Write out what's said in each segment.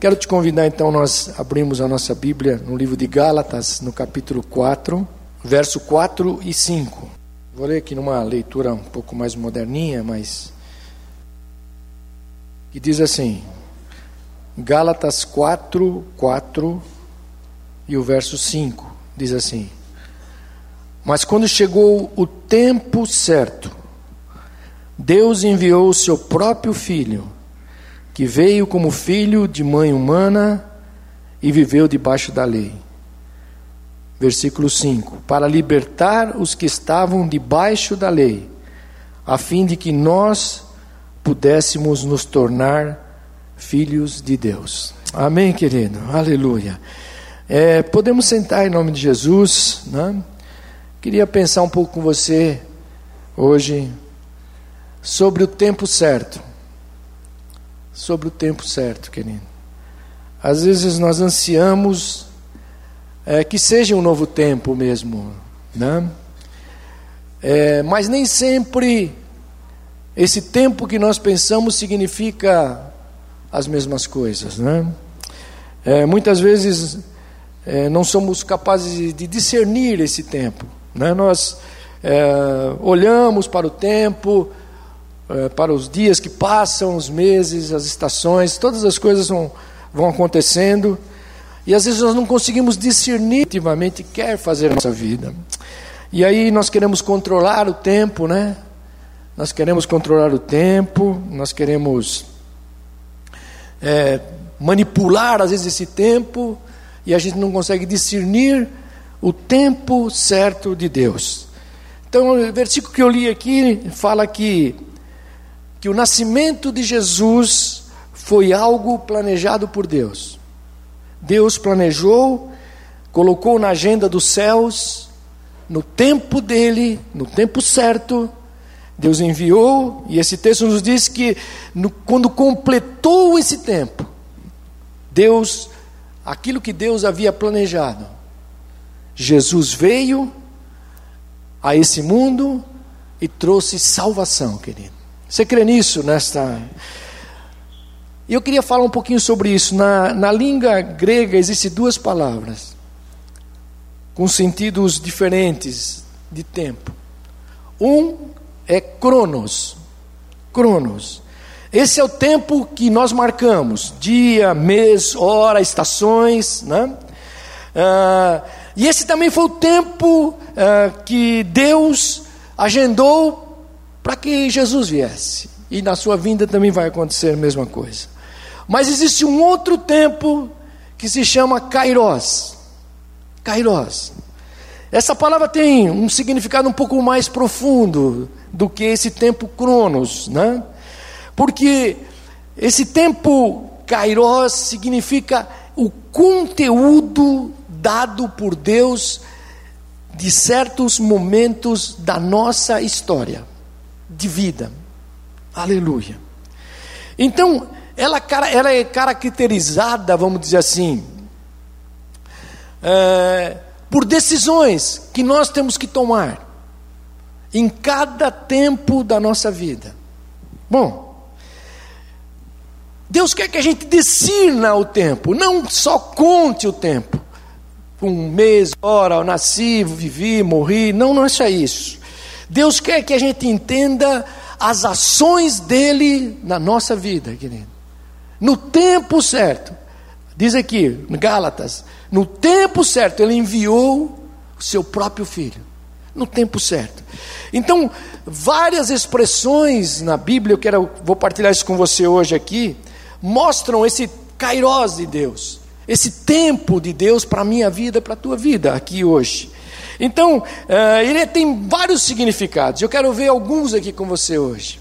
Quero te convidar então, nós abrimos a nossa Bíblia no livro de Gálatas, no capítulo 4, verso 4 e 5. Vou ler aqui numa leitura um pouco mais moderninha, mas. que diz assim: Gálatas 4, 4 e o verso 5 diz assim: Mas quando chegou o tempo certo, Deus enviou o seu próprio filho, que veio como filho de mãe humana e viveu debaixo da lei. Versículo 5: Para libertar os que estavam debaixo da lei, a fim de que nós pudéssemos nos tornar filhos de Deus. Amém, querido? Aleluia. É, podemos sentar em nome de Jesus. Né? Queria pensar um pouco com você hoje sobre o tempo certo. Sobre o tempo certo, querido. Às vezes nós ansiamos é, que seja um novo tempo mesmo, né? É, mas nem sempre esse tempo que nós pensamos significa as mesmas coisas, né? É, muitas vezes é, não somos capazes de discernir esse tempo, né? Nós é, olhamos para o tempo, para os dias que passam, os meses, as estações, todas as coisas vão, vão acontecendo, e às vezes nós não conseguimos discernir ativamente quer fazer a nossa vida. E aí nós queremos controlar o tempo, né? Nós queremos controlar o tempo, nós queremos é, manipular às vezes esse tempo, e a gente não consegue discernir o tempo certo de Deus. Então, o versículo que eu li aqui fala que que o nascimento de Jesus foi algo planejado por Deus. Deus planejou, colocou na agenda dos céus, no tempo dele, no tempo certo, Deus enviou, e esse texto nos diz que no, quando completou esse tempo, Deus, aquilo que Deus havia planejado, Jesus veio a esse mundo e trouxe salvação, querido. Você crê nisso nesta. E eu queria falar um pouquinho sobre isso. Na, na língua grega existem duas palavras com sentidos diferentes de tempo. Um é cronos. Cronos. Esse é o tempo que nós marcamos: dia, mês, hora, estações. Né? Ah, e esse também foi o tempo ah, que Deus agendou para que Jesus viesse. E na sua vinda também vai acontecer a mesma coisa. Mas existe um outro tempo que se chama Kairos. Kairos. Essa palavra tem um significado um pouco mais profundo do que esse tempo Cronos, né? Porque esse tempo Kairos significa o conteúdo dado por Deus de certos momentos da nossa história de vida. Aleluia. Então, ela, ela é caracterizada, vamos dizer assim, é, por decisões que nós temos que tomar em cada tempo da nossa vida. Bom, Deus quer que a gente discirna o tempo, não só conte o tempo. Um mês, hora, eu nasci, vivi, morri. Não, não é só isso. Deus quer que a gente entenda as ações dele na nossa vida, querido. No tempo certo. Diz aqui, em Gálatas, no tempo certo ele enviou o seu próprio filho. No tempo certo. Então, várias expressões na Bíblia, eu quero, vou partilhar isso com você hoje aqui, mostram esse kairós de Deus, esse tempo de Deus para a minha vida, para a tua vida aqui hoje. Então, uh, ele tem vários significados. Eu quero ver alguns aqui com você hoje.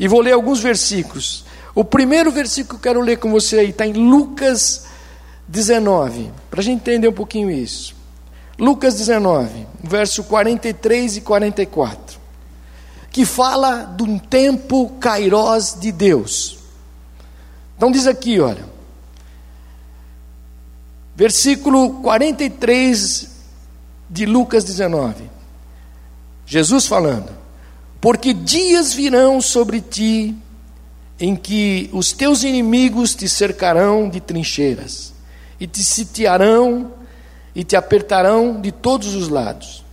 E vou ler alguns versículos. O primeiro versículo que eu quero ler com você aí está em Lucas 19, para a gente entender um pouquinho isso. Lucas 19, verso 43 e 44, que fala de um tempo kairós de Deus. Então diz aqui, olha, versículo 43 de Lucas 19. Jesus falando: Porque dias virão sobre ti em que os teus inimigos te cercarão de trincheiras, e te sitiarão e te apertarão de todos os lados.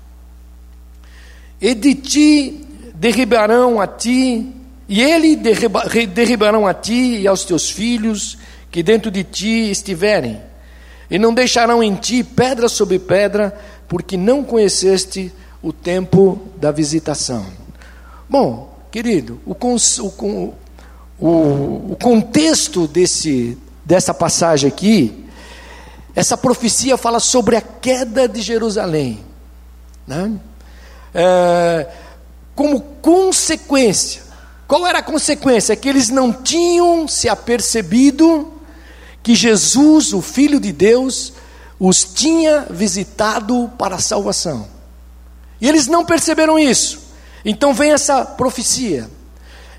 E de ti derribarão a ti, e ele derriba, derribarão a ti e aos teus filhos que dentro de ti estiverem, e não deixarão em ti pedra sobre pedra, porque não conheceste o tempo da visitação. Bom, querido, o, o, o, o contexto desse, dessa passagem aqui, essa profecia fala sobre a queda de Jerusalém. Né? É, como consequência, qual era a consequência? Que eles não tinham se apercebido que Jesus, o Filho de Deus, os tinha visitado para a salvação. E eles não perceberam isso. Então vem essa profecia.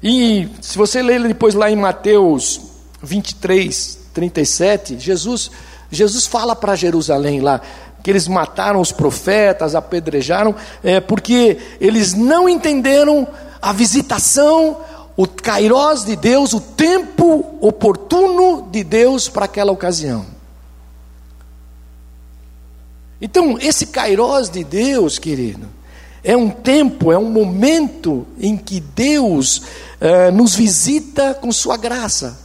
E se você ler depois lá em Mateus 23, 37, Jesus, Jesus fala para Jerusalém lá, que eles mataram os profetas, apedrejaram, é, porque eles não entenderam a visitação, o kairós de Deus, o tempo oportuno de Deus para aquela ocasião. Então, esse kairós de Deus, querido, é um tempo, é um momento em que Deus eh, nos visita com Sua graça.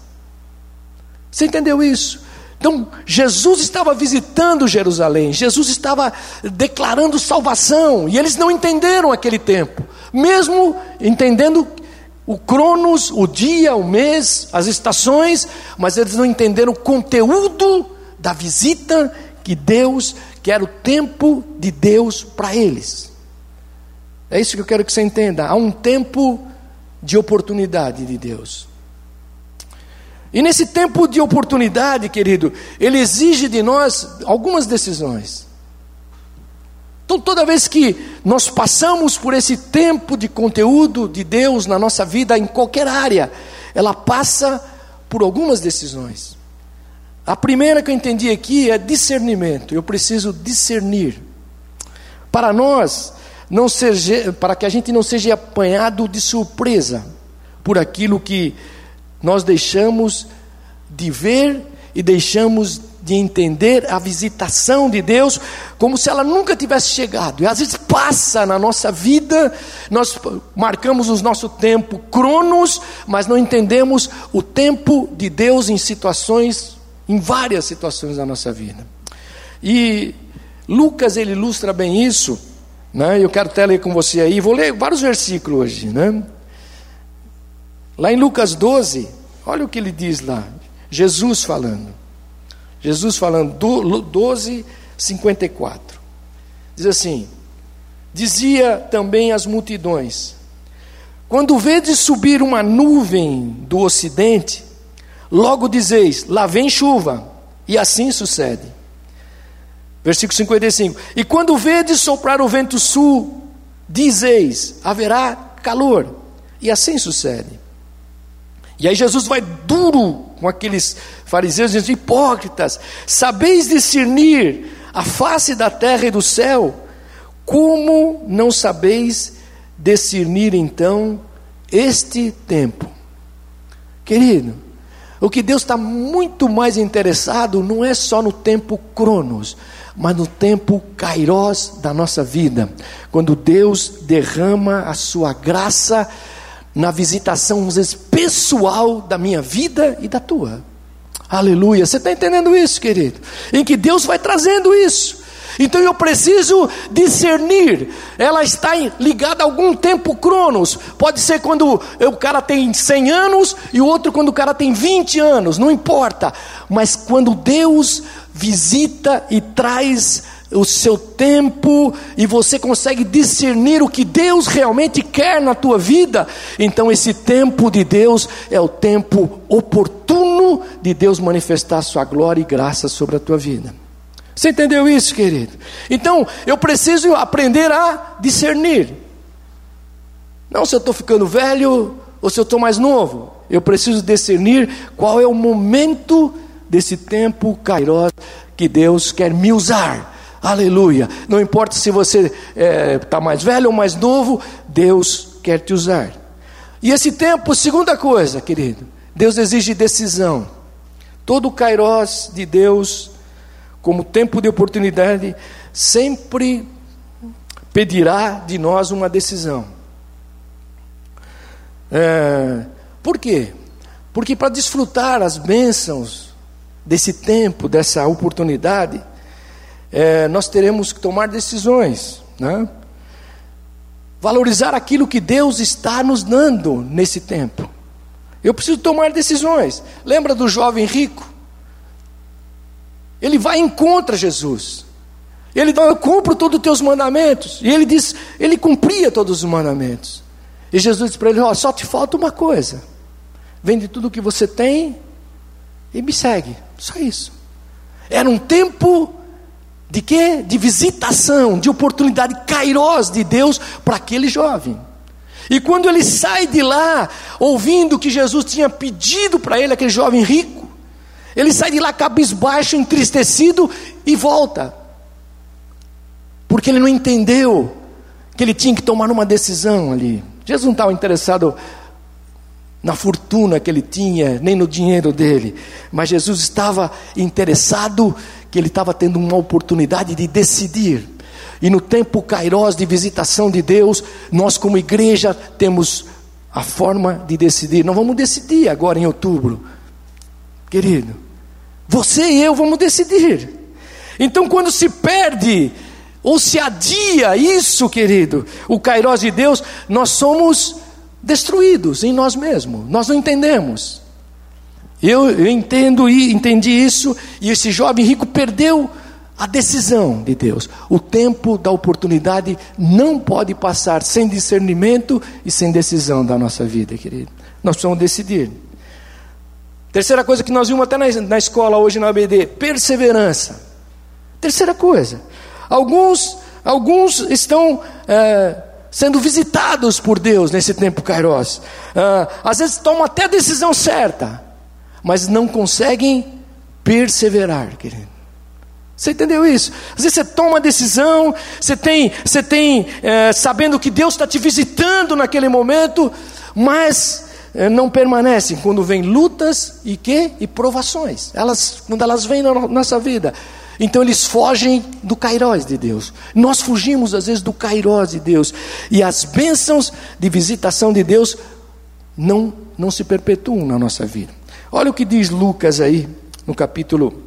Você entendeu isso? Então, Jesus estava visitando Jerusalém, Jesus estava declarando salvação, e eles não entenderam aquele tempo, mesmo entendendo o cronos, o dia, o mês, as estações, mas eles não entenderam o conteúdo da visita que Deus, que era o tempo de Deus para eles. É isso que eu quero que você entenda. Há um tempo de oportunidade de Deus. E nesse tempo de oportunidade, querido, ele exige de nós algumas decisões. Então, toda vez que nós passamos por esse tempo de conteúdo de Deus na nossa vida, em qualquer área, ela passa por algumas decisões. A primeira que eu entendi aqui é discernimento. Eu preciso discernir. Para nós, não seja, para que a gente não seja apanhado de surpresa por aquilo que nós deixamos de ver e deixamos de entender a visitação de Deus como se ela nunca tivesse chegado. E às vezes passa na nossa vida, nós marcamos o nosso tempo cronos, mas não entendemos o tempo de Deus em situações, em várias situações da nossa vida. E Lucas ele ilustra bem isso né? Eu quero até ler com você aí, vou ler vários versículos hoje. Né? Lá em Lucas 12, olha o que ele diz lá. Jesus falando. Jesus falando, 12, 54. Diz assim: Dizia também às multidões: Quando vedes subir uma nuvem do ocidente, logo dizeis: Lá vem chuva, e assim sucede. Versículo 55: E quando vedes soprar o vento sul, dizeis: haverá calor. E assim sucede. E aí Jesus vai duro com aqueles fariseus, dizendo: hipócritas, sabeis discernir a face da terra e do céu, como não sabeis discernir então este tempo? Querido, o que Deus está muito mais interessado não é só no tempo cronos, mas no tempo kairós da nossa vida, quando Deus derrama a sua graça na visitação pessoal da minha vida e da tua. Aleluia. Você está entendendo isso, querido? Em que Deus vai trazendo isso. Então eu preciso discernir. Ela está ligada a algum tempo cronos. Pode ser quando o cara tem 100 anos e o outro quando o cara tem 20 anos, não importa. Mas quando Deus visita e traz o seu tempo e você consegue discernir o que Deus realmente quer na tua vida, então esse tempo de Deus é o tempo oportuno de Deus manifestar sua glória e graça sobre a tua vida. Você entendeu isso, querido? Então, eu preciso aprender a discernir. Não se eu estou ficando velho ou se eu estou mais novo. Eu preciso discernir qual é o momento desse tempo kairos que Deus quer me usar. Aleluia. Não importa se você está é, tá mais velho ou mais novo, Deus quer te usar. E esse tempo, segunda coisa, querido, Deus exige decisão. Todo o kairós de Deus, como tempo de oportunidade, sempre pedirá de nós uma decisão. É, por quê? Porque para desfrutar as bênçãos desse tempo, dessa oportunidade, é, nós teremos que tomar decisões, né? valorizar aquilo que Deus está nos dando nesse tempo. Eu preciso tomar decisões. Lembra do jovem rico? Ele vai e encontra Jesus. Ele diz: Eu cumpro todos os teus mandamentos. E ele diz: Ele cumpria todos os mandamentos. E Jesus disse para ele: oh, só te falta uma coisa. Vende tudo o que você tem e me segue. Só isso. Era um tempo de quê? De visitação, de oportunidade kairós de Deus para aquele jovem. E quando ele sai de lá, ouvindo que Jesus tinha pedido para ele, aquele jovem rico, ele sai de lá cabisbaixo, entristecido e volta. Porque ele não entendeu que ele tinha que tomar uma decisão ali. Jesus não estava interessado na fortuna que ele tinha, nem no dinheiro dele, mas Jesus estava interessado que ele estava tendo uma oportunidade de decidir. E no tempo kairós de visitação de Deus, nós como igreja temos a forma de decidir. Não vamos decidir agora em outubro, querido. Você e eu vamos decidir. Então, quando se perde ou se adia isso, querido, o kairós de Deus, nós somos destruídos em nós mesmos. Nós não entendemos. Eu, eu entendo e entendi isso, e esse jovem rico perdeu a decisão de Deus. O tempo da oportunidade não pode passar sem discernimento e sem decisão da nossa vida, querido. Nós precisamos decidir. Terceira coisa que nós vimos até na, na escola hoje na ABD: perseverança. Terceira coisa. Alguns, alguns estão é, sendo visitados por Deus nesse tempo Kairos. É, às vezes tomam até a decisão certa, mas não conseguem perseverar, querido. Você entendeu isso? Às vezes você toma uma decisão, você tem, você tem é, sabendo que Deus está te visitando naquele momento, mas não permanecem quando vem lutas e que e provações. Elas, quando elas vêm na nossa vida, então eles fogem do Cairós de Deus. Nós fugimos às vezes do Cairós de Deus e as bênçãos de visitação de Deus não não se perpetuam na nossa vida. Olha o que diz Lucas aí no capítulo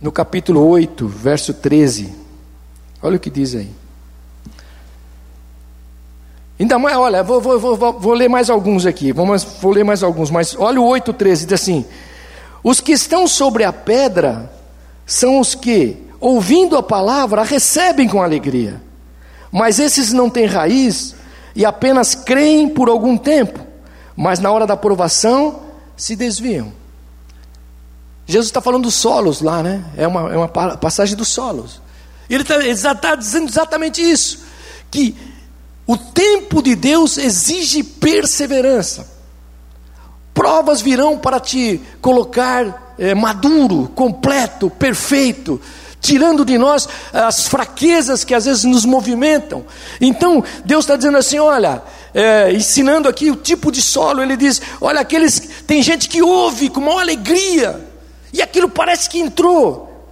no capítulo 8, verso 13. Olha o que diz aí. Ainda mais, olha, vou, vou, vou, vou ler mais alguns aqui, vamos, vou ler mais alguns, mas olha o 8, 13, diz assim: Os que estão sobre a pedra são os que, ouvindo a palavra, a recebem com alegria, mas esses não têm raiz e apenas creem por algum tempo, mas na hora da provação se desviam. Jesus está falando dos solos lá, né? É uma, é uma passagem dos solos. Ele está tá dizendo exatamente isso: que o tempo de Deus exige perseverança. Provas virão para te colocar é, maduro, completo, perfeito, tirando de nós as fraquezas que às vezes nos movimentam. Então, Deus está dizendo assim: olha, é, ensinando aqui o tipo de solo, Ele diz: olha, aqueles. Tem gente que ouve com maior alegria, e aquilo parece que entrou,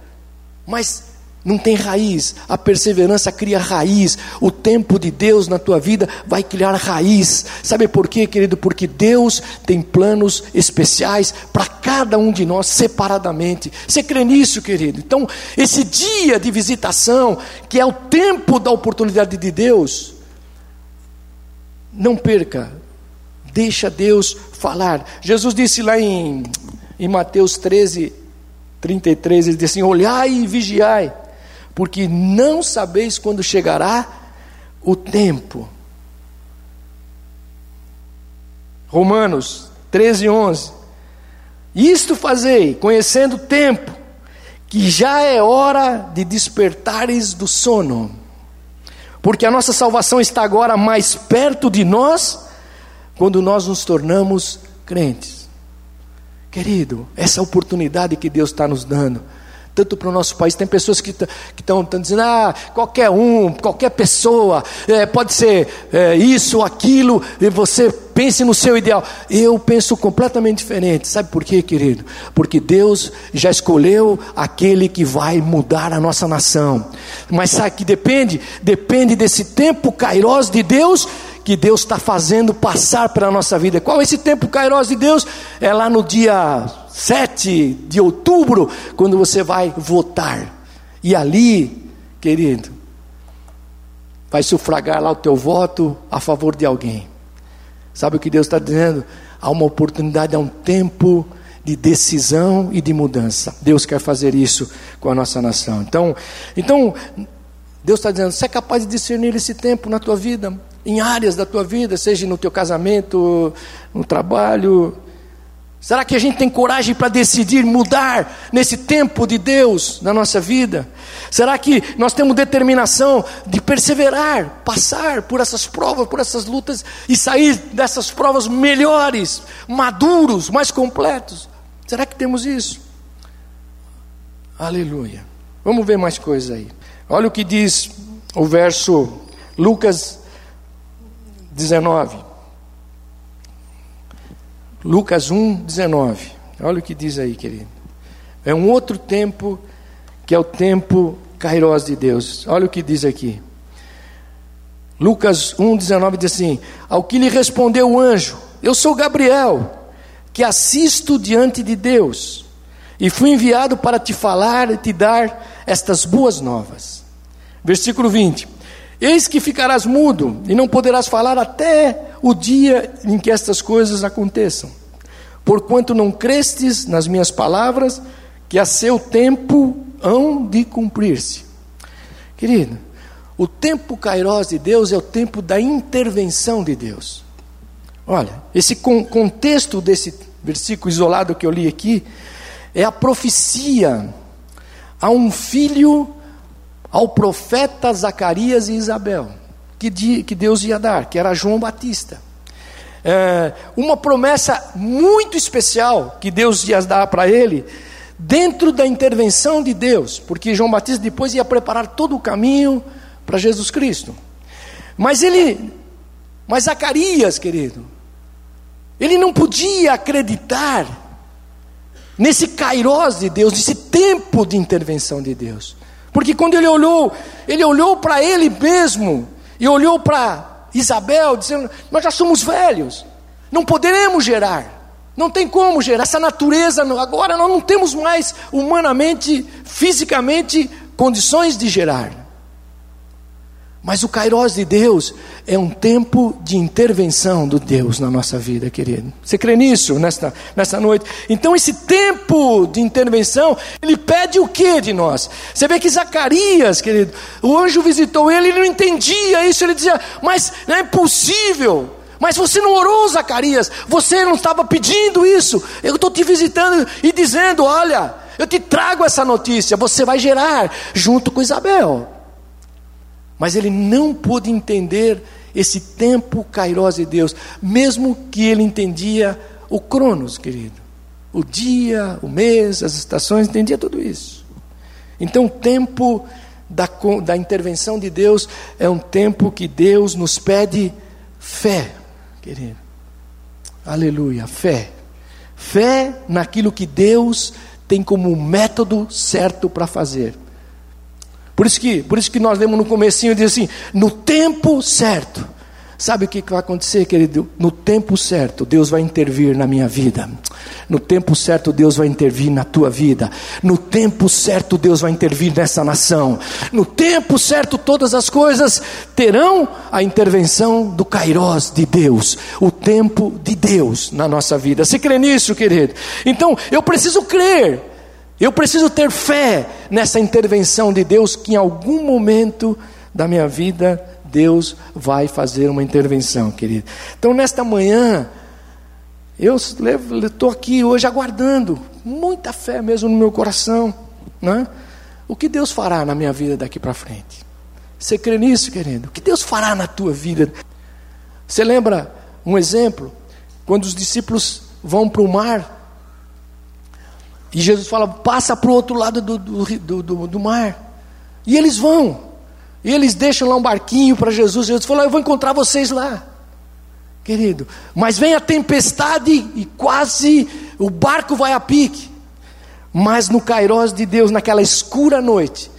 mas não tem raiz. A perseverança cria raiz. O tempo de Deus na tua vida vai criar raiz. Sabe por quê, querido? Porque Deus tem planos especiais para cada um de nós separadamente. Você crê nisso, querido? Então, esse dia de visitação, que é o tempo da oportunidade de Deus, não perca. Deixa Deus falar. Jesus disse lá em em Mateus 13, 33, ele diz assim: Olhai e vigiai, porque não sabeis quando chegará o tempo. Romanos 13, 11. Isto fazei, conhecendo o tempo, que já é hora de despertares do sono, porque a nossa salvação está agora mais perto de nós, quando nós nos tornamos crentes. Querido, essa oportunidade que Deus está nos dando, tanto para o nosso país. Tem pessoas que estão dizendo, ah, qualquer um, qualquer pessoa, é, pode ser é, isso aquilo, e você pense no seu ideal. Eu penso completamente diferente. Sabe por quê, querido? Porque Deus já escolheu aquele que vai mudar a nossa nação. Mas sabe que depende? Depende desse tempo kairós de Deus que Deus está fazendo passar para a nossa vida. Qual é esse tempo kairós de Deus? É lá no dia 7 de outubro, quando você vai votar. E ali, querido, vai sufragar lá o teu voto a favor de alguém. Sabe o que Deus está dizendo? Há uma oportunidade, há um tempo de decisão e de mudança. Deus quer fazer isso com a nossa nação. Então, então Deus está dizendo: você é capaz de discernir esse tempo na tua vida, em áreas da tua vida, seja no teu casamento, no trabalho, Será que a gente tem coragem para decidir mudar nesse tempo de Deus na nossa vida? Será que nós temos determinação de perseverar, passar por essas provas, por essas lutas e sair dessas provas melhores, maduros, mais completos? Será que temos isso? Aleluia. Vamos ver mais coisas aí. Olha o que diz o verso Lucas 19. Lucas 1, 19. Olha o que diz aí, querido. É um outro tempo que é o tempo kairós de Deus. Olha o que diz aqui. Lucas 1, 19 diz assim: Ao que lhe respondeu o anjo: Eu sou Gabriel, que assisto diante de Deus, e fui enviado para te falar e te dar estas boas novas. Versículo 20: Eis que ficarás mudo e não poderás falar até o dia em que estas coisas aconteçam. Porquanto não crestes nas minhas palavras, que a seu tempo hão de cumprir-se. Querido, o tempo kairós de Deus é o tempo da intervenção de Deus. Olha, esse contexto desse versículo isolado que eu li aqui é a profecia a um filho ao profeta Zacarias e Isabel, que, que Deus ia dar, que era João Batista. É, uma promessa muito especial que Deus ia dar para ele, dentro da intervenção de Deus, porque João Batista depois ia preparar todo o caminho para Jesus Cristo. Mas ele, mas Zacarias, querido, ele não podia acreditar nesse kairós de Deus, nesse tempo de intervenção de Deus. Porque quando ele olhou, ele olhou para ele mesmo e olhou para Isabel, dizendo: Nós já somos velhos, não poderemos gerar, não tem como gerar. Essa natureza, agora nós não temos mais humanamente, fisicamente, condições de gerar. Mas o Kairos de Deus é um tempo de intervenção do Deus na nossa vida, querido. Você crê nisso nesta, nesta noite? Então, esse tempo de intervenção, ele pede o que de nós? Você vê que Zacarias, querido, o anjo visitou ele, ele não entendia isso, ele dizia, mas não é possível. Mas você não orou, Zacarias, você não estava pedindo isso. Eu estou te visitando e dizendo: olha, eu te trago essa notícia, você vai gerar junto com Isabel. Mas ele não pôde entender esse tempo kairós de Deus, mesmo que ele entendia o cronos, querido. O dia, o mês, as estações, entendia tudo isso. Então, o tempo da, da intervenção de Deus é um tempo que Deus nos pede fé, querido. Aleluia, fé. Fé naquilo que Deus tem como método certo para fazer. Por isso que, por isso que nós lemos no comecinho diz assim, no tempo certo. Sabe o que vai acontecer, querido? No tempo certo, Deus vai intervir na minha vida. No tempo certo, Deus vai intervir na tua vida. No tempo certo, Deus vai intervir nessa nação. No tempo certo, todas as coisas terão a intervenção do Kairós de Deus. O tempo de Deus na nossa vida. Você crê nisso, querido? Então, eu preciso crer eu preciso ter fé nessa intervenção de Deus, que em algum momento da minha vida Deus vai fazer uma intervenção, querido. Então, nesta manhã, eu estou aqui hoje aguardando, muita fé mesmo no meu coração, né? o que Deus fará na minha vida daqui para frente. Você crê nisso, querido? O que Deus fará na tua vida? Você lembra um exemplo? Quando os discípulos vão para o mar E Jesus fala: passa para o outro lado do, do, do, do, mar. E eles vão. E eles deixam lá um barquinho para Jesus. Jesus falou: Eu vou encontrar vocês lá, querido. Mas vem a tempestade e quase o barco vai a pique. Mas no Cairós de Deus, naquela escura noite,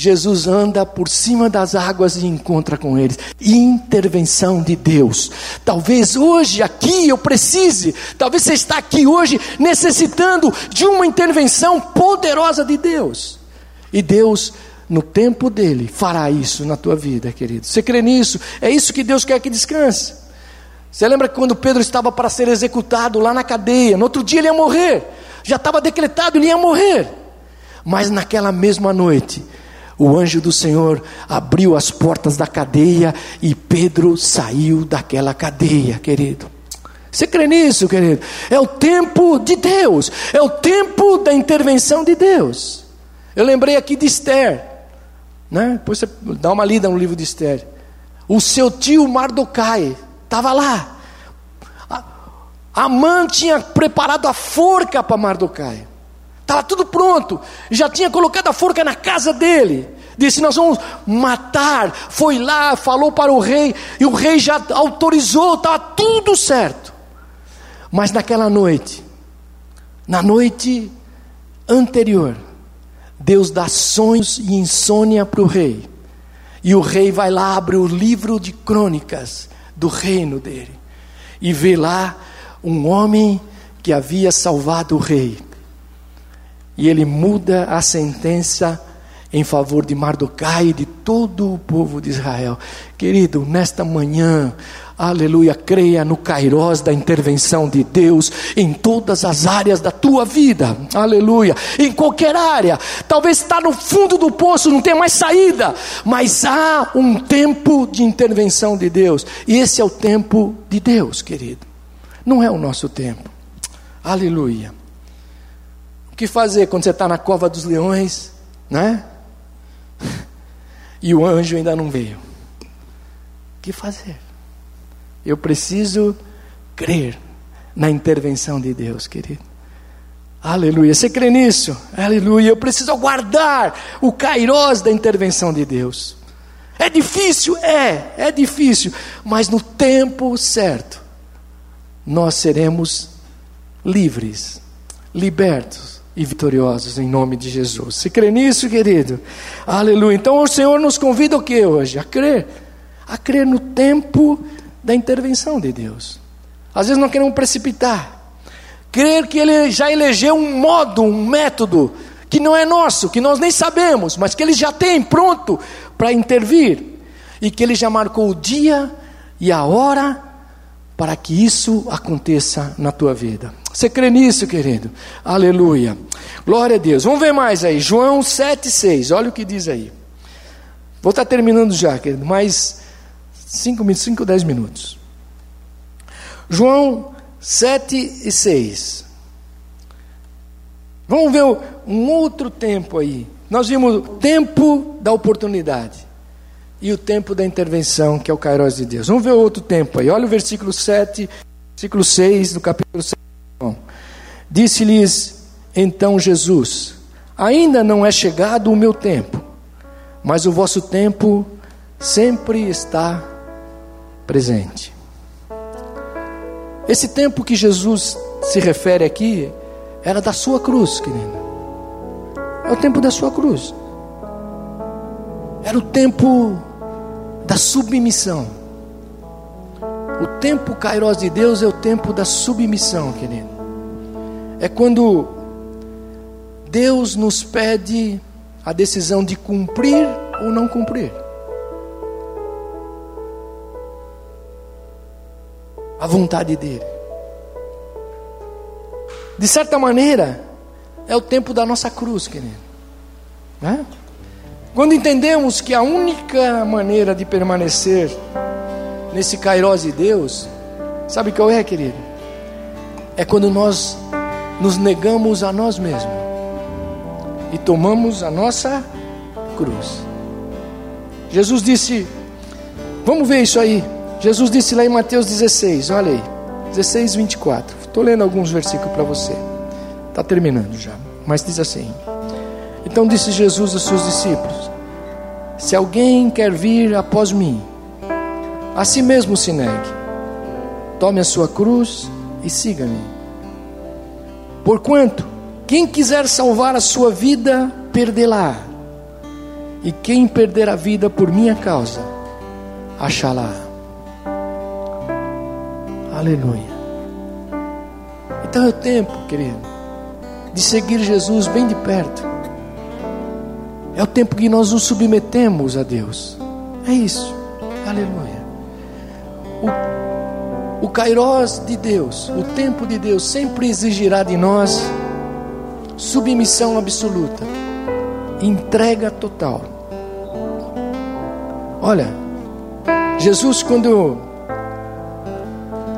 Jesus anda por cima das águas e encontra com eles. Intervenção de Deus. Talvez hoje aqui eu precise, talvez você está aqui hoje necessitando de uma intervenção poderosa de Deus. E Deus, no tempo dele, fará isso na tua vida, querido. Você crê nisso? É isso que Deus quer que descanse. Você lembra quando Pedro estava para ser executado lá na cadeia, no outro dia ele ia morrer, já estava decretado, ele ia morrer. Mas naquela mesma noite, o anjo do Senhor abriu as portas da cadeia e Pedro saiu daquela cadeia, querido. Você crê nisso, querido? É o tempo de Deus, é o tempo da intervenção de Deus. Eu lembrei aqui de Esther, né? Depois você dá uma lida no livro de Esther. O seu tio Mardokai estava lá. A mãe tinha preparado a forca para Mardokai. Estava tudo pronto. Já tinha colocado a forca na casa dele. Disse: Nós vamos matar. Foi lá, falou para o rei. E o rei já autorizou. Estava tudo certo. Mas naquela noite, na noite anterior, Deus dá sonhos e insônia para o rei. E o rei vai lá, abre o livro de crônicas do reino dele. E vê lá um homem que havia salvado o rei e ele muda a sentença em favor de Mardokai e de todo o povo de Israel. Querido, nesta manhã, aleluia, creia no Kairós da intervenção de Deus em todas as áreas da tua vida, aleluia, em qualquer área. Talvez está no fundo do poço, não tem mais saída, mas há um tempo de intervenção de Deus, e esse é o tempo de Deus, querido, não é o nosso tempo, aleluia que fazer quando você está na cova dos leões, né? E o anjo ainda não veio. O que fazer? Eu preciso crer na intervenção de Deus, querido. Aleluia. Você crê nisso? Aleluia. Eu preciso aguardar o kairós da intervenção de Deus. É difícil? É, é difícil. Mas no tempo certo, nós seremos livres, libertos e vitoriosos em nome de Jesus. Se crê nisso, querido? Aleluia. Então o Senhor nos convida o que hoje? A crer. A crer no tempo da intervenção de Deus. Às vezes não queremos precipitar. Crer que Ele já elegeu um modo, um método que não é nosso, que nós nem sabemos, mas que Ele já tem pronto para intervir. E que Ele já marcou o dia e a hora para que isso aconteça na tua vida. Você crê nisso, querido? Aleluia. Glória a Deus. Vamos ver mais aí. João 7,6. Olha o que diz aí. Vou estar terminando já, querido. Mais 5 minutos, 5, 10 minutos. João 7 e 6. Vamos ver um outro tempo aí. Nós vimos o tempo da oportunidade e o tempo da intervenção, que é o Kairos de Deus. Vamos ver outro tempo aí. Olha o versículo 7, versículo 6 do capítulo 7. Disse-lhes então Jesus: Ainda não é chegado o meu tempo, mas o vosso tempo sempre está presente. Esse tempo que Jesus se refere aqui era da sua cruz, querido. É o tempo da sua cruz. Era o tempo da submissão. O tempo Kairos de Deus é o tempo da submissão, querido. É quando Deus nos pede a decisão de cumprir ou não cumprir. A vontade dEle. De certa maneira, é o tempo da nossa cruz, querido. Né? Quando entendemos que a única maneira de permanecer nesse Kairos de Deus, sabe qual é, querido? É quando nós nos negamos a nós mesmos e tomamos a nossa cruz. Jesus disse, vamos ver isso aí. Jesus disse lá em Mateus 16, olha aí, 16, 24. Estou lendo alguns versículos para você. Está terminando já. Mas diz assim: Então disse Jesus aos seus discípulos: Se alguém quer vir após mim, a si mesmo se negue, tome a sua cruz e siga-me. Porquanto, quem quiser salvar a sua vida, perdê-la. E quem perder a vida por minha causa, achá-la. Aleluia. Então é o tempo, querido, de seguir Jesus bem de perto. É o tempo que nós nos submetemos a Deus. É isso. Aleluia. O, o Kairós de Deus, o tempo de Deus, sempre exigirá de nós submissão absoluta, entrega total. Olha, Jesus, quando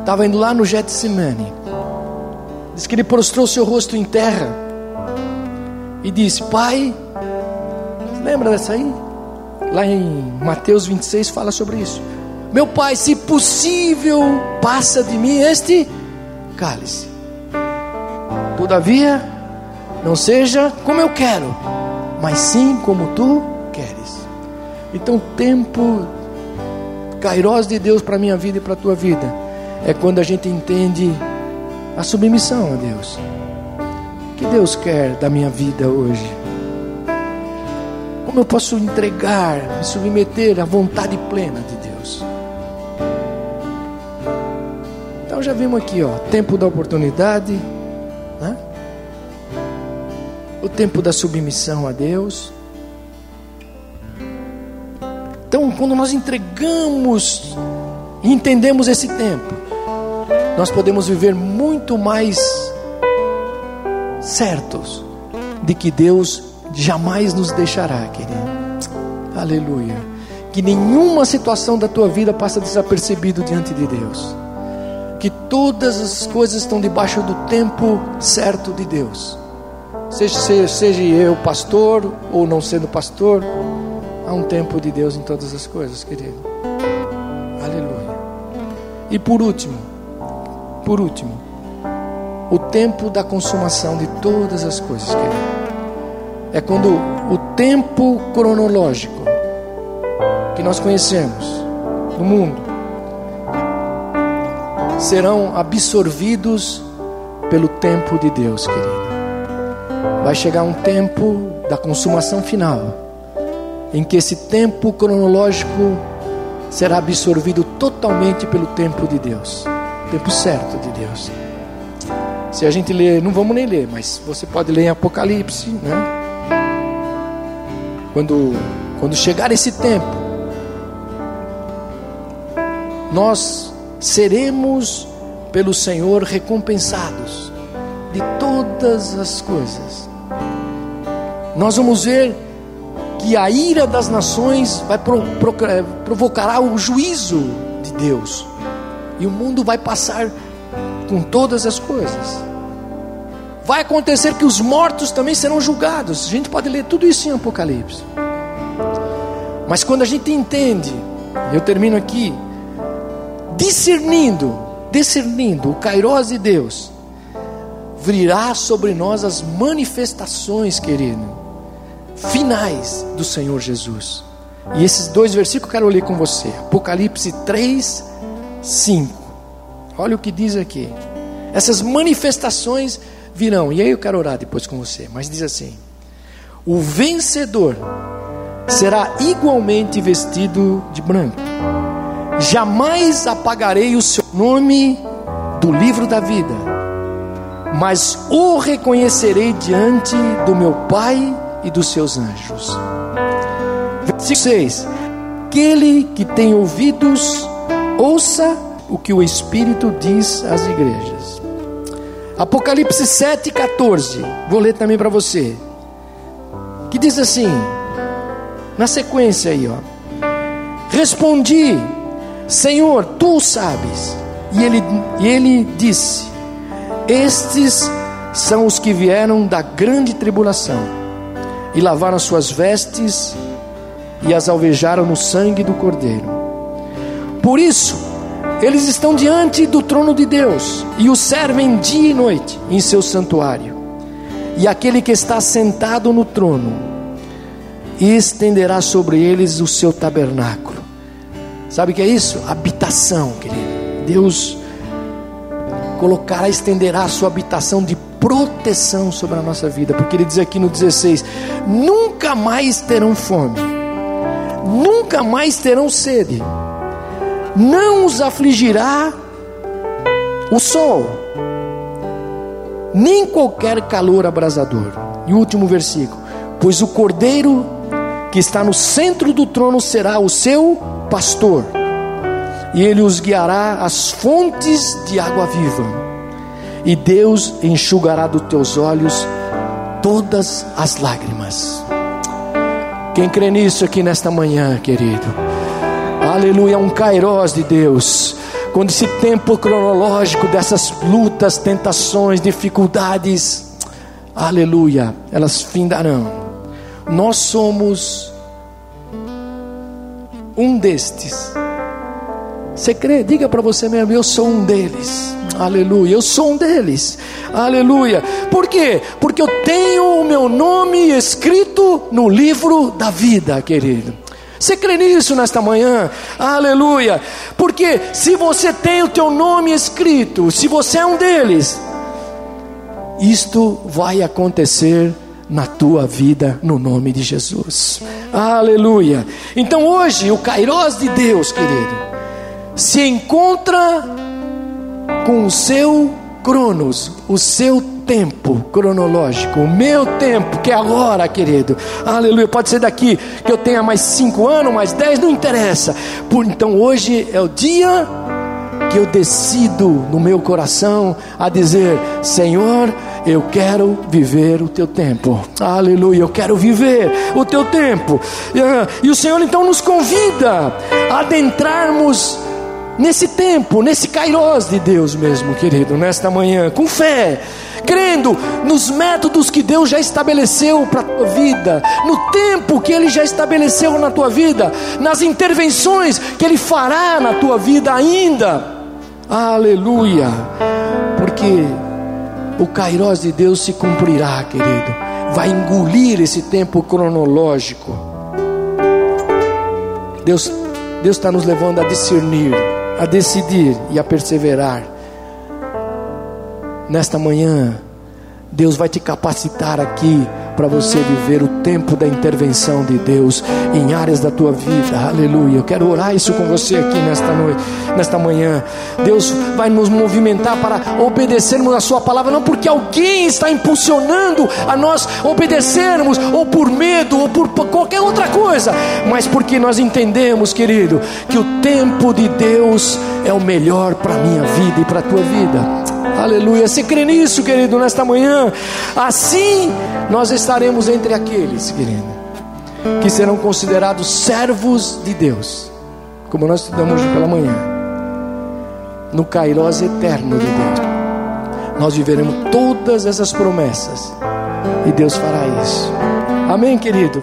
estava indo lá no Getsemane, diz que ele prostrou seu rosto em terra e disse: Pai, lembra dessa aí? Lá em Mateus 26 fala sobre isso. Meu pai, se possível, passa de mim este cálice. Todavia, não seja como eu quero, mas sim como tu queres. Então, tempo Kairos de Deus para a minha vida e para a tua vida é quando a gente entende a submissão a Deus. O que Deus quer da minha vida hoje? Como eu posso entregar, me submeter à vontade plena de Deus? Então já vimos aqui, ó, tempo da oportunidade, né? o tempo da submissão a Deus. Então, quando nós entregamos e entendemos esse tempo, nós podemos viver muito mais certos de que Deus jamais nos deixará, querido. Aleluia. Que nenhuma situação da tua vida passa desapercebido diante de Deus. Que todas as coisas estão debaixo do tempo certo de Deus seja, seja eu pastor ou não sendo pastor, há um tempo de Deus em todas as coisas, querido. Aleluia. E por último, por último, o tempo da consumação de todas as coisas, querido. É quando o tempo cronológico que nós conhecemos no mundo serão absorvidos pelo tempo de Deus, querido vai chegar um tempo da consumação final, em que esse tempo cronológico será absorvido totalmente pelo tempo de Deus, tempo certo de Deus. Se a gente ler, não vamos nem ler, mas você pode ler em Apocalipse, né? Quando, quando chegar esse tempo, nós seremos pelo Senhor recompensados de todas as coisas nós vamos ver que a ira das nações vai pro, pro, provocará o juízo de Deus. E o mundo vai passar com todas as coisas. Vai acontecer que os mortos também serão julgados. A gente pode ler tudo isso em Apocalipse. Mas quando a gente entende, eu termino aqui, discernindo, discernindo o Kairos de Deus, virá sobre nós as manifestações, querido finais do Senhor Jesus. E esses dois versículos eu quero ler com você. Apocalipse 3, 5. Olha o que diz aqui. Essas manifestações virão. E aí eu quero orar depois com você. Mas diz assim: O vencedor será igualmente vestido de branco. Jamais apagarei o seu nome do livro da vida, mas o reconhecerei diante do meu Pai e dos seus anjos. Versículo 6: Aquele que tem ouvidos, ouça o que o Espírito diz às igrejas. Apocalipse 7, 14. Vou ler também para você. Que diz assim, na sequência aí, ó. Respondi, Senhor, tu sabes. E ele, e ele disse: Estes são os que vieram da grande tribulação e lavaram suas vestes e as alvejaram no sangue do Cordeiro. Por isso, eles estão diante do trono de Deus e o servem dia e noite em seu santuário. e aquele que está sentado no trono estenderá sobre eles o seu tabernáculo. Sabe o que é isso? Habitação, querido. Deus colocará, estenderá a sua habitação de proteção sobre a nossa vida, porque ele diz aqui no 16: nunca mais terão fome, nunca mais terão sede, não os afligirá o sol, nem qualquer calor abrasador. E o último versículo: pois o cordeiro que está no centro do trono será o seu pastor, e ele os guiará às fontes de água viva, e Deus enxugará dos teus olhos todas as lágrimas. Quem crê nisso aqui nesta manhã, querido? Aleluia, um kairós de Deus. Quando esse tempo cronológico dessas lutas, tentações, dificuldades, aleluia, elas findarão nós somos um destes. Você crê? Diga para você mesmo: eu sou um deles. Aleluia, eu sou um deles. Aleluia. Por quê? Porque eu tenho o meu nome escrito no livro da vida, querido. Você crê nisso nesta manhã? Aleluia. Porque se você tem o teu nome escrito, se você é um deles, isto vai acontecer na tua vida, no nome de Jesus. Aleluia. Então hoje, o Kairós de Deus, querido, se encontra com o seu cronos, o seu tempo cronológico, o meu tempo, que é agora, querido. Aleluia. Pode ser daqui que eu tenha mais cinco anos, mais dez, não interessa. Por, então hoje é o dia que eu decido no meu coração a dizer: Senhor, eu quero viver o teu tempo. Aleluia, eu quero viver o teu tempo. Ah, e o Senhor então nos convida a adentrarmos nesse tempo, nesse kairós de Deus mesmo, querido, nesta manhã, com fé, crendo nos métodos que Deus já estabeleceu para a tua vida, no tempo que Ele já estabeleceu na tua vida, nas intervenções que Ele fará na tua vida ainda. Aleluia. Porque o Kairós de Deus se cumprirá, querido. Vai engolir esse tempo cronológico. Deus Deus está nos levando a discernir, a decidir e a perseverar. Nesta manhã, Deus vai te capacitar aqui para você viver o tempo da intervenção de Deus em áreas da tua vida. Aleluia. Eu quero orar isso com você aqui nesta noite, nesta manhã. Deus vai nos movimentar para obedecermos a sua palavra, não porque alguém está impulsionando a nós obedecermos ou por medo ou por qualquer outra coisa, mas porque nós entendemos, querido, que o tempo de Deus é o melhor para minha vida e para a tua vida. Aleluia. Você crê nisso, querido, nesta manhã? Assim nós estaremos entre aqueles, querido, que serão considerados servos de Deus, como nós estudamos hoje pela manhã, no Kairós eterno de Deus. Nós viveremos todas essas promessas e Deus fará isso. Amém, querido?